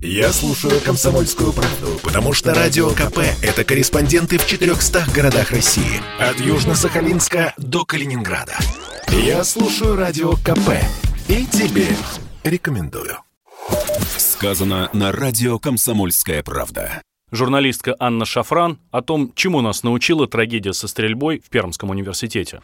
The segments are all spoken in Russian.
Я слушаю «Комсомольскую правду», потому что «Радио КП» — это корреспонденты в 400 городах России. От Южно-Сахалинска до Калининграда. Я слушаю «Радио КП» и тебе рекомендую. Сказано на радио «Комсомольская правда». Журналистка Анна Шафран о том, чему нас научила трагедия со стрельбой в Пермском университете.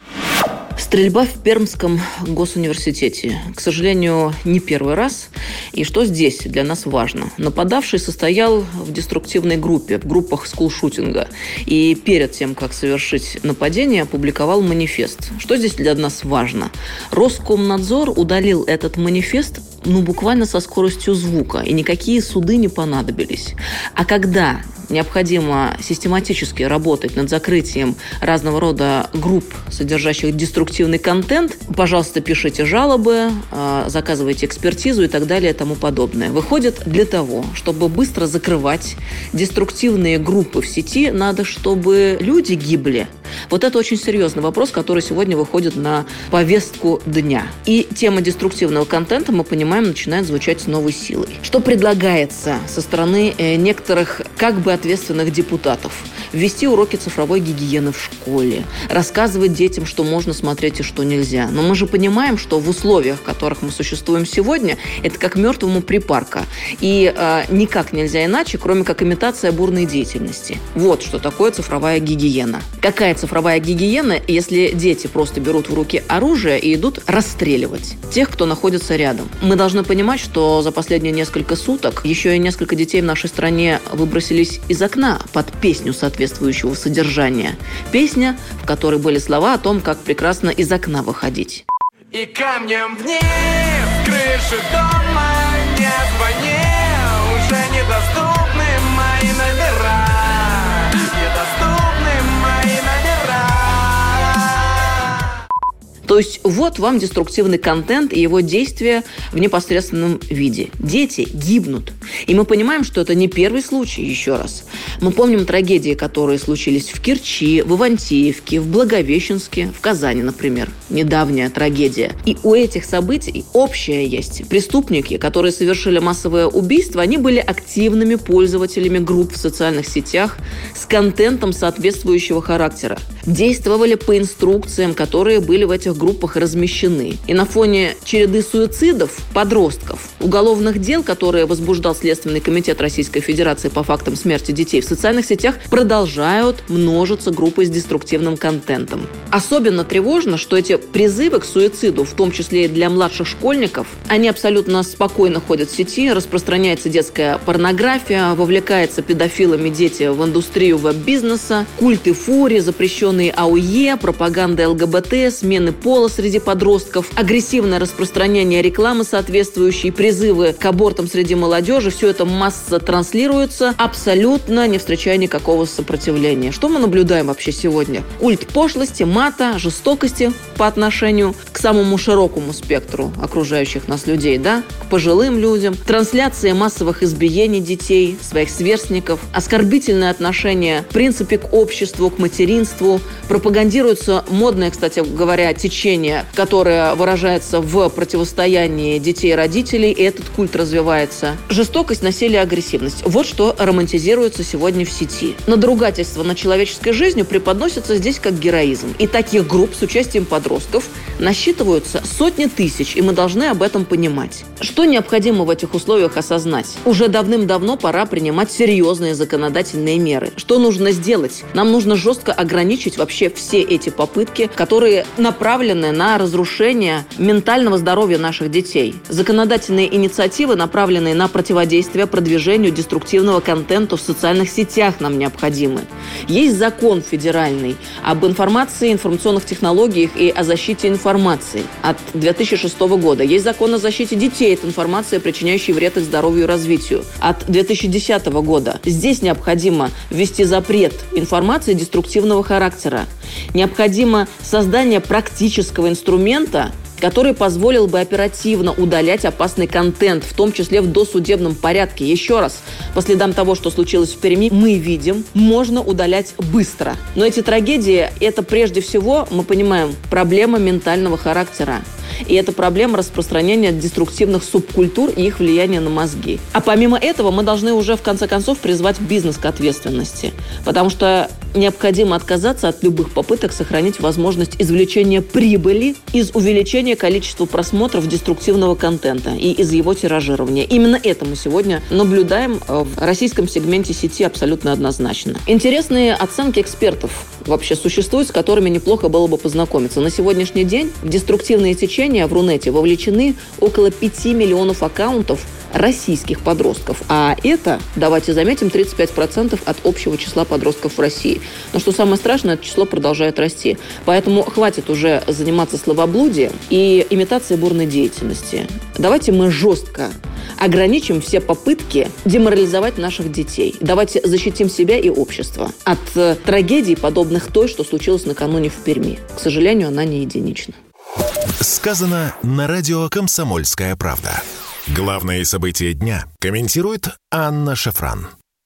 Стрельба в Пермском госуниверситете. К сожалению, не первый раз. И что здесь для нас важно? Нападавший состоял в деструктивной группе, в группах скулшутинга. И перед тем, как совершить нападение, опубликовал манифест. Что здесь для нас важно? Роскомнадзор удалил этот манифест ну, буквально со скоростью звука, и никакие суды не понадобились. А когда необходимо систематически работать над закрытием разного рода групп, содержащих деструктивный контент, пожалуйста, пишите жалобы, а, заказывайте экспертизу и так далее и тому подобное. Выходит, для того, чтобы быстро закрывать деструктивные группы в сети, надо, чтобы люди гибли. Вот это очень серьезный вопрос, который сегодня выходит на повестку дня. И тема деструктивного контента, мы понимаем, начинает звучать с новой силой. Что предлагается со стороны э, некоторых как бы ответственных депутатов? Ввести уроки цифровой гигиены в школе, рассказывать детям, что можно смотреть и что нельзя. Но мы же понимаем, что в условиях, в которых мы существуем сегодня, это как мертвому припарка. И э, никак нельзя иначе, кроме как имитация бурной деятельности. Вот что такое цифровая гигиена. Какая цифровая гигиена, если дети просто берут в руки оружие и идут расстреливать тех, кто находится рядом? Мы должны понимать, что за последние несколько суток еще и несколько детей в нашей стране выбросились из окна под песню соответствующего содержания. Песня, в которой были слова о том, как прекрасно из окна выходить. И камнем вниз, крыши дома не звони, уже недоступны То есть вот вам деструктивный контент и его действия в непосредственном виде. Дети гибнут. И мы понимаем, что это не первый случай, еще раз. Мы помним трагедии, которые случились в Керчи, в Ивантеевке, в Благовещенске, в Казани, например. Недавняя трагедия. И у этих событий общее есть. Преступники, которые совершили массовое убийство, они были активными пользователями групп в социальных сетях с контентом соответствующего характера. Действовали по инструкциям, которые были в этих группах размещены. И на фоне череды суицидов подростков, уголовных дел, которые возбуждал Следственный комитет Российской Федерации по фактам смерти детей, в социальных сетях продолжают множиться группы с деструктивным контентом. Особенно тревожно, что эти призывы к суициду, в том числе и для младших школьников, они абсолютно спокойно ходят в сети, распространяется детская порнография, вовлекаются педофилами дети в индустрию веб-бизнеса, культы фури, запрещенные АУЕ, пропаганда ЛГБТ, смены пола среди подростков, агрессивное распространение рекламы соответствующей, призывы к абортам среди молодежи, все это масса транслируется, абсолютно не встречая никакого сопротивления. Что мы наблюдаем вообще сегодня? Культ пошлости, мата, жестокости по отношению к самому широкому спектру окружающих нас людей, да, к пожилым людям, трансляция массовых избиений детей, своих сверстников, оскорбительное отношение в принципе к обществу, к материнству, пропагандируется модное, кстати говоря, течение которое выражается в противостоянии детей и родителей, и этот культ развивается. Жестокость, насилие, агрессивность. Вот что романтизируется сегодня в сети. Надругательство над человеческой жизнью преподносится здесь как героизм. И таких групп с участием подростков насчитываются сотни тысяч, и мы должны об этом понимать. Что необходимо в этих условиях осознать? Уже давным-давно пора принимать серьезные законодательные меры. Что нужно сделать? Нам нужно жестко ограничить вообще все эти попытки, которые направлены на разрушение ментального здоровья наших детей. Законодательные инициативы, направленные на противодействие продвижению деструктивного контента в социальных сетях нам необходимы. Есть закон федеральный об информации, информационных технологиях и о защите информации от 2006 года. Есть закон о защите детей от информации, причиняющей вред их здоровью и развитию от 2010 года. Здесь необходимо ввести запрет информации деструктивного характера. Необходимо создание практически технического инструмента, который позволил бы оперативно удалять опасный контент, в том числе в досудебном порядке. Еще раз, по следам того, что случилось в Перми, мы видим, можно удалять быстро. Но эти трагедии – это прежде всего, мы понимаем, проблема ментального характера. И это проблема распространения деструктивных субкультур и их влияния на мозги. А помимо этого мы должны уже в конце концов призвать бизнес к ответственности. Потому что необходимо отказаться от любых попыток сохранить возможность извлечения прибыли из увеличения количества просмотров деструктивного контента и из его тиражирования. Именно это мы сегодня наблюдаем э, в российском сегменте сети абсолютно однозначно. Интересные оценки экспертов вообще существуют, с которыми неплохо было бы познакомиться. На сегодняшний день в деструктивные течения в Рунете вовлечены около 5 миллионов аккаунтов российских подростков. А это, давайте заметим, 35% от общего числа подростков в России. Но что самое страшное, это число продолжает расти. Поэтому хватит уже заниматься словоблудием и имитацией бурной деятельности. Давайте мы жестко ограничим все попытки деморализовать наших детей. Давайте защитим себя и общество от э, трагедий, подобных той, что случилось накануне в Перми. К сожалению, она не единична. Сказано на радио «Комсомольская правда». Главные события дня комментирует Анна Шафран.